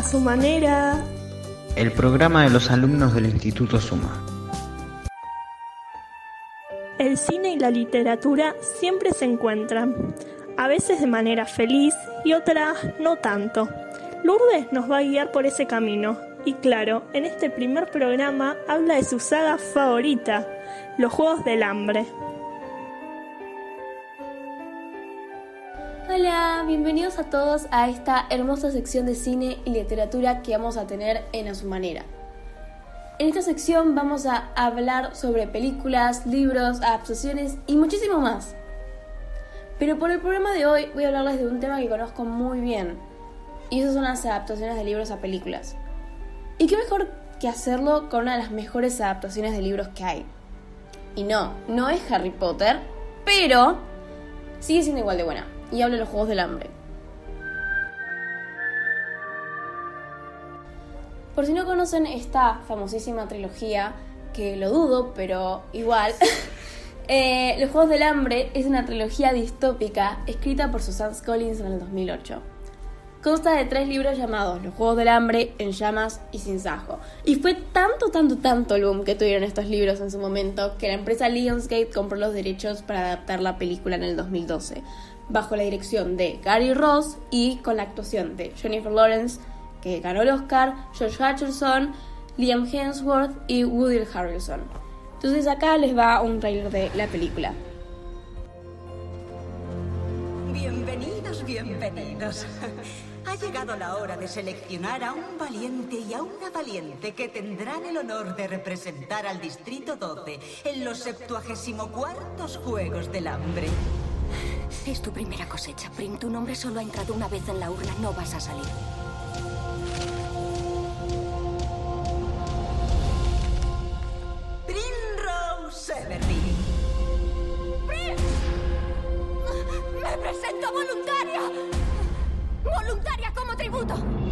A su manera. El programa de los alumnos del Instituto Suma. El cine y la literatura siempre se encuentran, a veces de manera feliz y otras no tanto. Lourdes nos va a guiar por ese camino. Y claro, en este primer programa habla de su saga favorita, Los Juegos del Hambre. Hola, bienvenidos a todos a esta hermosa sección de cine y literatura que vamos a tener en A Su Manera. En esta sección vamos a hablar sobre películas, libros, adaptaciones y muchísimo más. Pero por el programa de hoy voy a hablarles de un tema que conozco muy bien, y esas son las adaptaciones de libros a películas. ¿Y qué mejor que hacerlo con una de las mejores adaptaciones de libros que hay? Y no, no es Harry Potter, pero sigue siendo igual de buena y habla de los Juegos del Hambre. Por si no conocen esta famosísima trilogía, que lo dudo, pero igual, eh, Los Juegos del Hambre es una trilogía distópica escrita por Susan Collins en el 2008. Consta de tres libros llamados Los Juegos del Hambre, En Llamas y Sin Sajo. Y fue tanto, tanto, tanto el boom que tuvieron estos libros en su momento que la empresa Lionsgate compró los derechos para adaptar la película en el 2012 bajo la dirección de Gary Ross y con la actuación de Jennifer Lawrence, que ganó el Oscar, George Hutcherson, Liam Hemsworth y Woody Harrelson. Entonces acá les va un trailer de la película. Bienvenidos, bienvenidos. Ha llegado la hora de seleccionar a un valiente y a una valiente que tendrán el honor de representar al Distrito 12 en los 74 Juegos del Hambre. Es tu primera cosecha, Prim. Tu nombre solo ha entrado una vez en la urna. No vas a salir. Primrose Everdeen. ¡Prim! ¡Me presento voluntaria! ¡Voluntaria como tributo!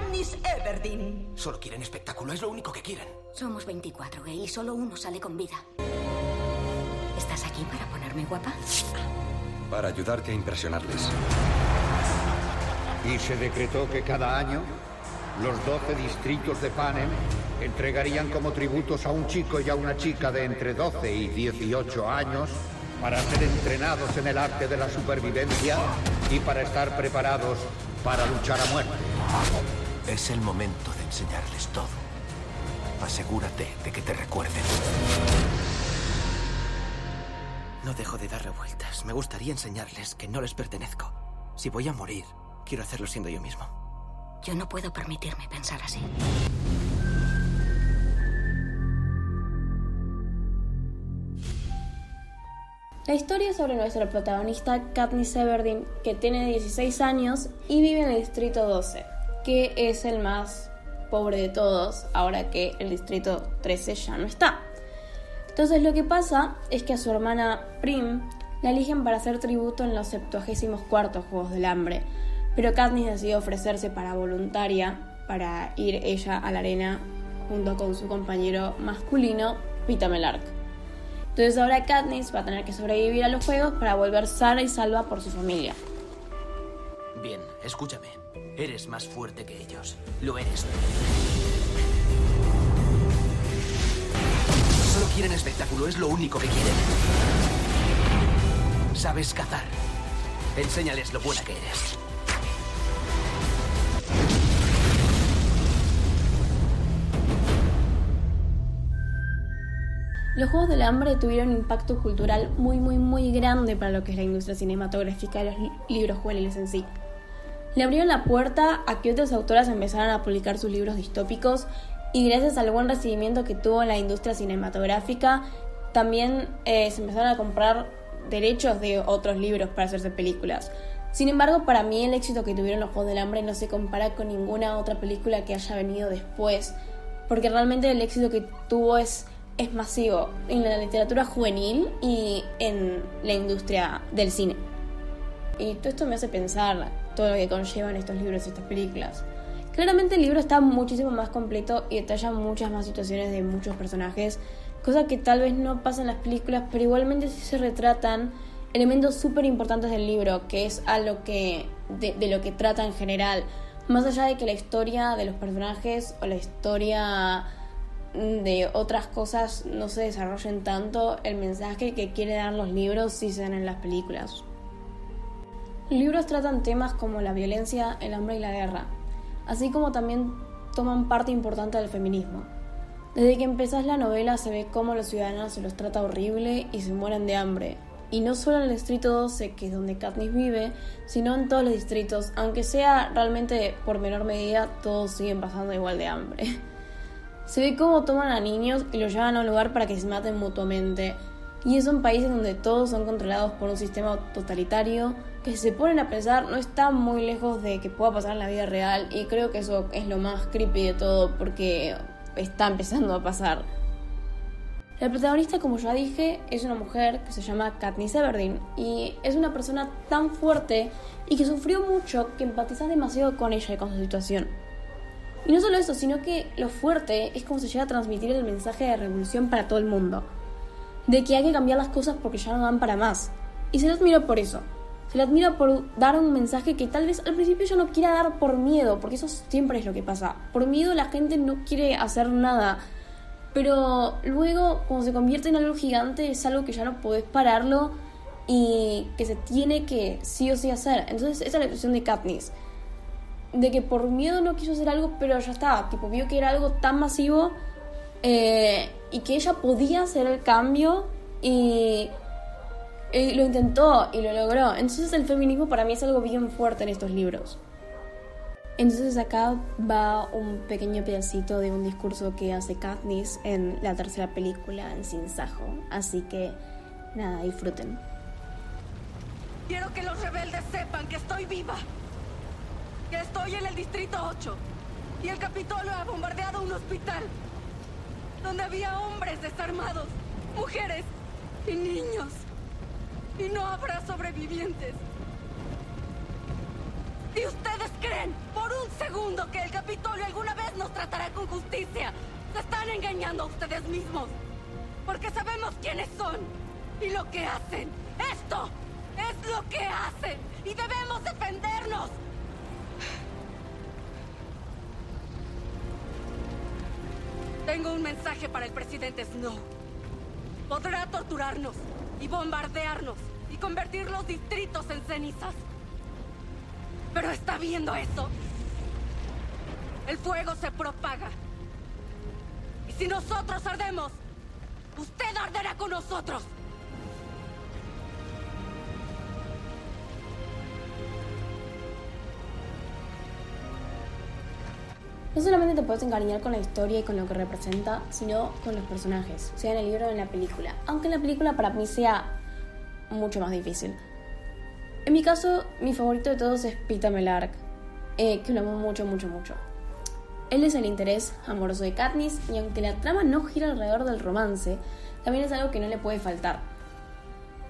Katniss Everdeen. Solo quieren espectáculo, es lo único que quieren. Somos 24, gay, y solo uno sale con vida. ¿Estás aquí para ponerme guapa? Para ayudarte a impresionarles. Y se decretó que cada año los 12 distritos de Panem entregarían como tributos a un chico y a una chica de entre 12 y 18 años para ser entrenados en el arte de la supervivencia y para estar preparados para luchar a muerte. Es el momento de enseñarles todo. Asegúrate de que te recuerden. No dejo de dar revueltas. Me gustaría enseñarles que no les pertenezco. Si voy a morir, quiero hacerlo siendo yo mismo. Yo no puedo permitirme pensar así. La historia es sobre nuestro protagonista Katniss Everdeen, que tiene 16 años y vive en el distrito 12, que es el más pobre de todos, ahora que el distrito 13 ya no está. Entonces lo que pasa es que a su hermana Prim la eligen para hacer tributo en los 74 Juegos del Hambre, pero Katniss decidió ofrecerse para voluntaria para ir ella a la arena junto con su compañero masculino, Pita Melark. Entonces ahora Katniss va a tener que sobrevivir a los juegos para volver sana y salva por su familia. Bien, escúchame. Eres más fuerte que ellos. Lo eres. Solo quieren espectáculo, es lo único que quieren. Sabes cazar. Enséñales lo buena que eres. Los Juegos del Hambre tuvieron un impacto cultural muy, muy, muy grande para lo que es la industria cinematográfica y los li- libros juveniles en sí. Le abrieron la puerta a que otras autoras empezaran a publicar sus libros distópicos y gracias al buen recibimiento que tuvo la industria cinematográfica, también eh, se empezaron a comprar derechos de otros libros para hacerse películas. Sin embargo, para mí el éxito que tuvieron los Juegos del Hambre no se compara con ninguna otra película que haya venido después, porque realmente el éxito que tuvo es, es masivo en la literatura juvenil y en la industria del cine. Y todo esto me hace pensar todo lo que conllevan estos libros y estas películas. Claramente el libro está muchísimo más completo y detalla muchas más situaciones de muchos personajes cosa que tal vez no pasa en las películas, pero igualmente sí se retratan elementos súper importantes del libro, que es a lo que, de, de lo que trata en general. Más allá de que la historia de los personajes o la historia de otras cosas no se desarrollen tanto, el mensaje que quiere dar los libros sí se dan en las películas. Libros tratan temas como la violencia, el hambre y la guerra, así como también toman parte importante del feminismo. Desde que empezás la novela se ve cómo los ciudadanos se los trata horrible y se mueren de hambre. Y no solo en el distrito 12, que es donde Katniss vive, sino en todos los distritos, aunque sea realmente por menor medida, todos siguen pasando igual de hambre. Se ve cómo toman a niños y los llevan a un lugar para que se maten mutuamente. Y es un país donde todos son controlados por un sistema totalitario que si se ponen a pensar no está muy lejos de que pueda pasar en la vida real y creo que eso es lo más creepy de todo porque está empezando a pasar. La protagonista, como ya dije, es una mujer que se llama Katniss Everdeen y es una persona tan fuerte y que sufrió mucho que empatizas demasiado con ella y con su situación. Y no solo eso, sino que lo fuerte es como se llega a transmitir el mensaje de revolución para todo el mundo de que hay que cambiar las cosas porque ya no dan para más. Y se le admira por eso. Se le admira por dar un mensaje que tal vez al principio yo no quiera dar por miedo, porque eso siempre es lo que pasa. Por miedo la gente no quiere hacer nada. Pero luego, cuando se convierte en algo gigante, es algo que ya no podés pararlo y que se tiene que sí o sí hacer. Entonces, esa es la situación de Katniss. De que por miedo no quiso hacer algo, pero ya está. Tipo, vio que era algo tan masivo eh, y que ella podía hacer el cambio y, lo intentó y lo logró. Entonces el feminismo para mí es algo bien fuerte en estos libros. Entonces acá va un pequeño pedacito de un discurso que hace Katniss en la tercera película en Sin Sajo. Así que nada, disfruten. Quiero que los rebeldes sepan que estoy viva. Que estoy en el distrito 8. Y el Capitolio ha bombardeado un hospital donde había hombres desarmados, mujeres y niños. Y no habrá sobrevivientes. ¿Y ustedes creen por un segundo que el Capitolio alguna vez nos tratará con justicia? Se están engañando a ustedes mismos. Porque sabemos quiénes son y lo que hacen. Esto es lo que hacen y debemos defendernos. Tengo un mensaje para el presidente Snow. Podrá torturarnos y bombardearnos y convertir los distritos en cenizas. Pero está viendo eso. El fuego se propaga. Y si nosotros ardemos, usted arderá con nosotros. No solamente te puedes encariñar con la historia y con lo que representa, sino con los personajes, sea en el libro o en la película. Aunque en la película para mí sea mucho más difícil. En mi caso, mi favorito de todos es Peter Melark, eh, que lo amo mucho, mucho, mucho. Él es el interés amoroso de Katniss y aunque la trama no gira alrededor del romance, también es algo que no le puede faltar.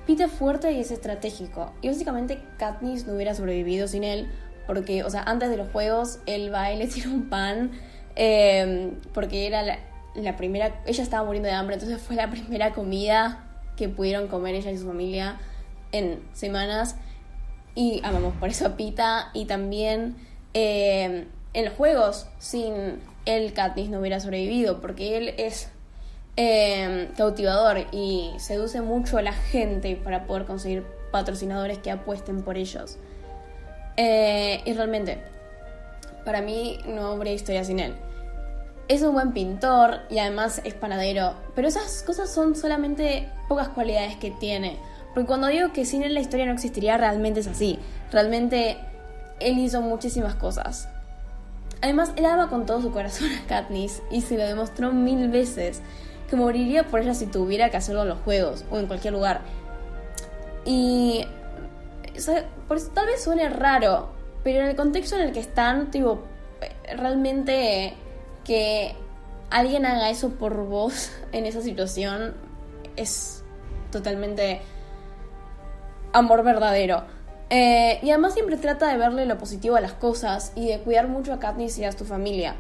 Peter es fuerte y es estratégico, y básicamente Katniss no hubiera sobrevivido sin él, porque, o sea, antes de los juegos, él va y le tira un pan, eh, porque era la, primera, ella estaba muriendo de hambre, entonces fue la primera comida que pudieron comer ella y su familia en semanas. Y amamos por eso a Pita. Y también eh, en los juegos, sin él, Katniss no hubiera sobrevivido, porque él es eh, cautivador y seduce mucho a la gente para poder conseguir patrocinadores que apuesten por ellos. Eh, y realmente, para mí no habría historia sin él. Es un buen pintor y además es panadero, pero esas cosas son solamente pocas cualidades que tiene. Porque cuando digo que sin él la historia no existiría, realmente es así. Realmente él hizo muchísimas cosas. Además, él ama con todo su corazón a Katniss y se lo demostró mil veces que moriría por ella si tuviera que hacerlo en los juegos o en cualquier lugar. Y por eso tal vez suene raro, pero en el contexto en el que están, tipo, realmente que alguien haga eso por vos en esa situación es totalmente amor verdadero. Eh, y además siempre trata de verle lo positivo a las cosas y de cuidar mucho a Katniss y a su familia.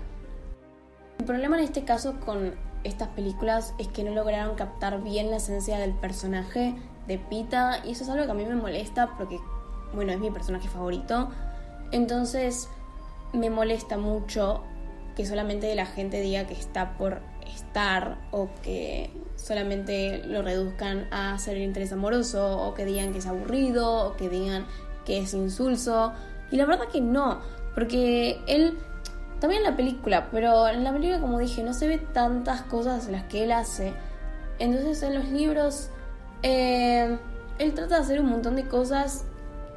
El problema en este caso con estas películas es que no lograron captar bien la esencia del personaje de Pita y eso es algo que a mí me molesta porque, bueno, es mi personaje favorito. Entonces me molesta mucho que solamente la gente diga que está por estar o que solamente lo reduzcan a ser interés amoroso o que digan que es aburrido o que digan que es insulso. Y la verdad que no, porque él, también en la película, pero en la película como dije, no se ve tantas cosas las que él hace. Entonces en los libros, eh, él trata de hacer un montón de cosas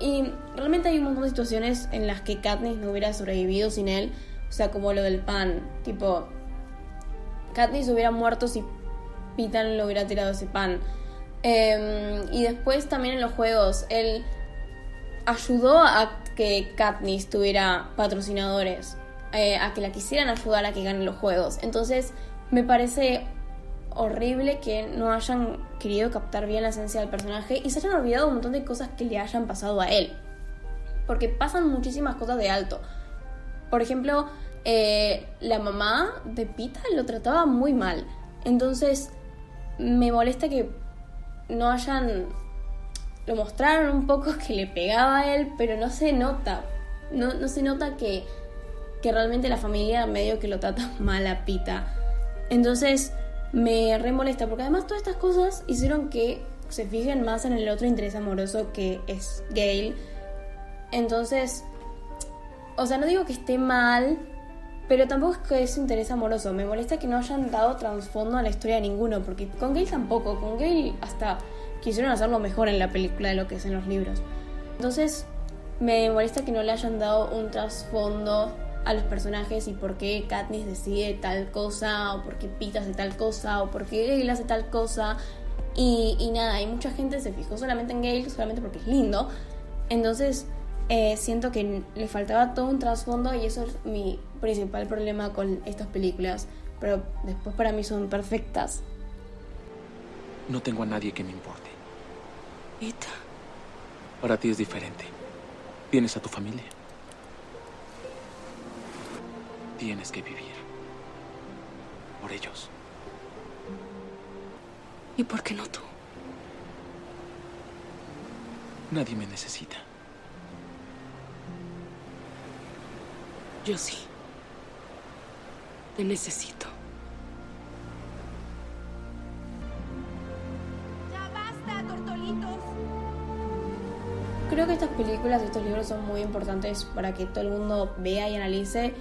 y realmente hay un montón de situaciones en las que Katniss no hubiera sobrevivido sin él. O sea, como lo del pan, tipo, Katniss hubiera muerto si Pitan le hubiera tirado ese pan. Em, y después también en los juegos, él ayudó a que Katniss tuviera patrocinadores, eh, a que la quisieran ayudar a que gane los juegos. Entonces me parece horrible que no hayan querido captar bien la esencia del personaje y se hayan olvidado un montón de cosas que le hayan pasado a él. Porque pasan muchísimas cosas de alto. Por ejemplo, eh, la mamá de Pita lo trataba muy mal. Entonces, me molesta que no hayan... Lo mostraron un poco que le pegaba a él, pero no se nota. No, no se nota que, que realmente la familia medio que lo trata mal a Pita. Entonces, me re molesta, porque además todas estas cosas hicieron que se fijen más en el otro interés amoroso que es Gail. Entonces, o sea, no digo que esté mal, pero tampoco es que es interés amoroso. Me molesta que no hayan dado trasfondo a la historia de ninguno, porque con Gail tampoco. Con Gail hasta quisieron hacerlo mejor en la película de lo que es en los libros. Entonces, me molesta que no le hayan dado un trasfondo a los personajes y por qué Katniss decide tal cosa, o por qué Pita hace tal cosa, o por qué Gale hace tal cosa. Y, y nada, y mucha gente se fijó solamente en Gale, solamente porque es lindo. Entonces, eh, siento que le faltaba todo un trasfondo y eso es mi principal problema con estas películas. Pero después para mí son perfectas. No tengo a nadie que me importe. Pita. Para ti es diferente. Tienes a tu familia. Tienes que vivir. Por ellos. ¿Y por qué no tú? Nadie me necesita. Yo sí. Te necesito. ¡Ya basta, tortolitos! Creo que estas películas y estos libros son muy importantes para que todo el mundo vea y analice.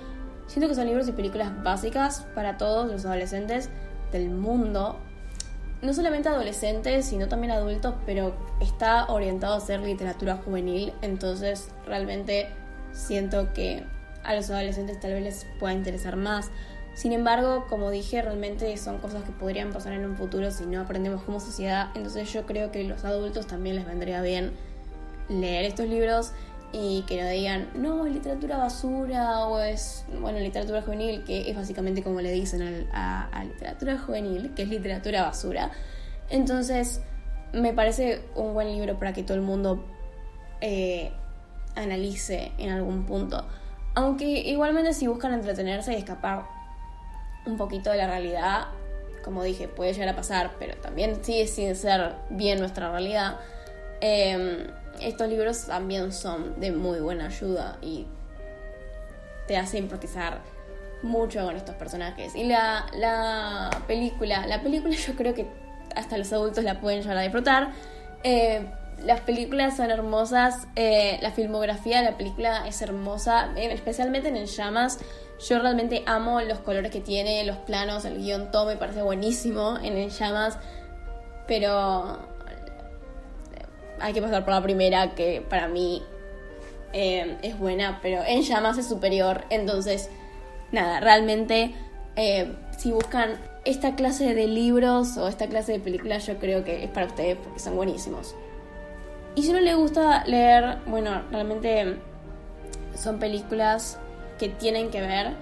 Siento que son libros y películas básicas para todos los adolescentes del mundo. No solamente adolescentes, sino también adultos, pero está orientado a ser literatura juvenil, entonces realmente siento que a los adolescentes tal vez les pueda interesar más. Sin embargo, como dije, realmente son cosas que podrían pasar en un futuro si no aprendemos como sociedad. Entonces yo creo que los adultos también les vendría bien leer estos libros y que no digan, no, es literatura basura o es, bueno, literatura juvenil, que es básicamente como le dicen a, a literatura juvenil, que es literatura basura. Entonces, me parece un buen libro para que todo el mundo eh, analice en algún punto. Aunque igualmente si buscan entretenerse y escapar un poquito de la realidad, como dije, puede llegar a pasar, pero también sigue sin ser bien nuestra realidad. Eh, estos libros también son de muy buena ayuda y te hace empatizar mucho con estos personajes. Y la, la película, la película yo creo que hasta los adultos la pueden llegar a disfrutar. Eh, las películas son hermosas, eh, la filmografía de la película es hermosa, eh, especialmente en En Llamas. Yo realmente amo los colores que tiene, los planos, el guion, todo me parece buenísimo en En Llamas, pero hay que pasar por la primera, que para mí eh, es buena, pero En Llamas es superior, entonces, nada, realmente si buscan esta clase de libros o esta clase de películas, yo creo que es para ustedes porque son buenísimos. Y si no le gusta leer, bueno, realmente son películas que tienen que ver,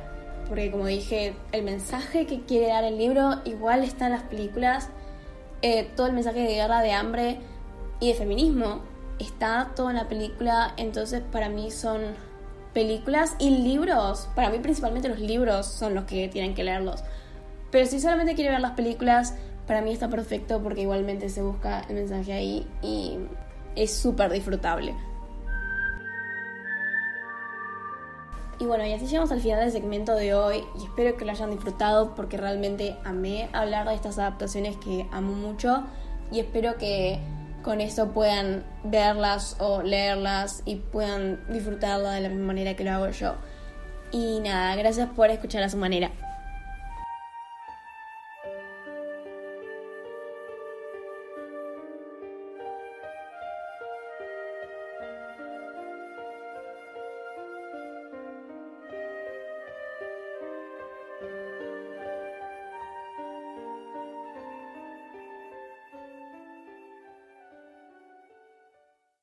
porque como dije, el mensaje que quiere dar el libro igual está en las películas, eh, todo el mensaje de guerra, de hambre y de feminismo está todo en la película, entonces para mí son películas y libros, para mí principalmente los libros son los que tienen que leerlos, Pero si solamente quiere ver las películas, para mí está perfecto porque igualmente se busca el mensaje ahí y es súper disfrutable. Y bueno, y así llegamos al final del segmento de hoy. Y espero que lo hayan disfrutado porque realmente amé hablar de estas adaptaciones que amo mucho. Y espero que con eso puedan verlas o leerlas y puedan disfrutarla de la misma manera que lo hago yo. Y nada, gracias por escuchar a su manera.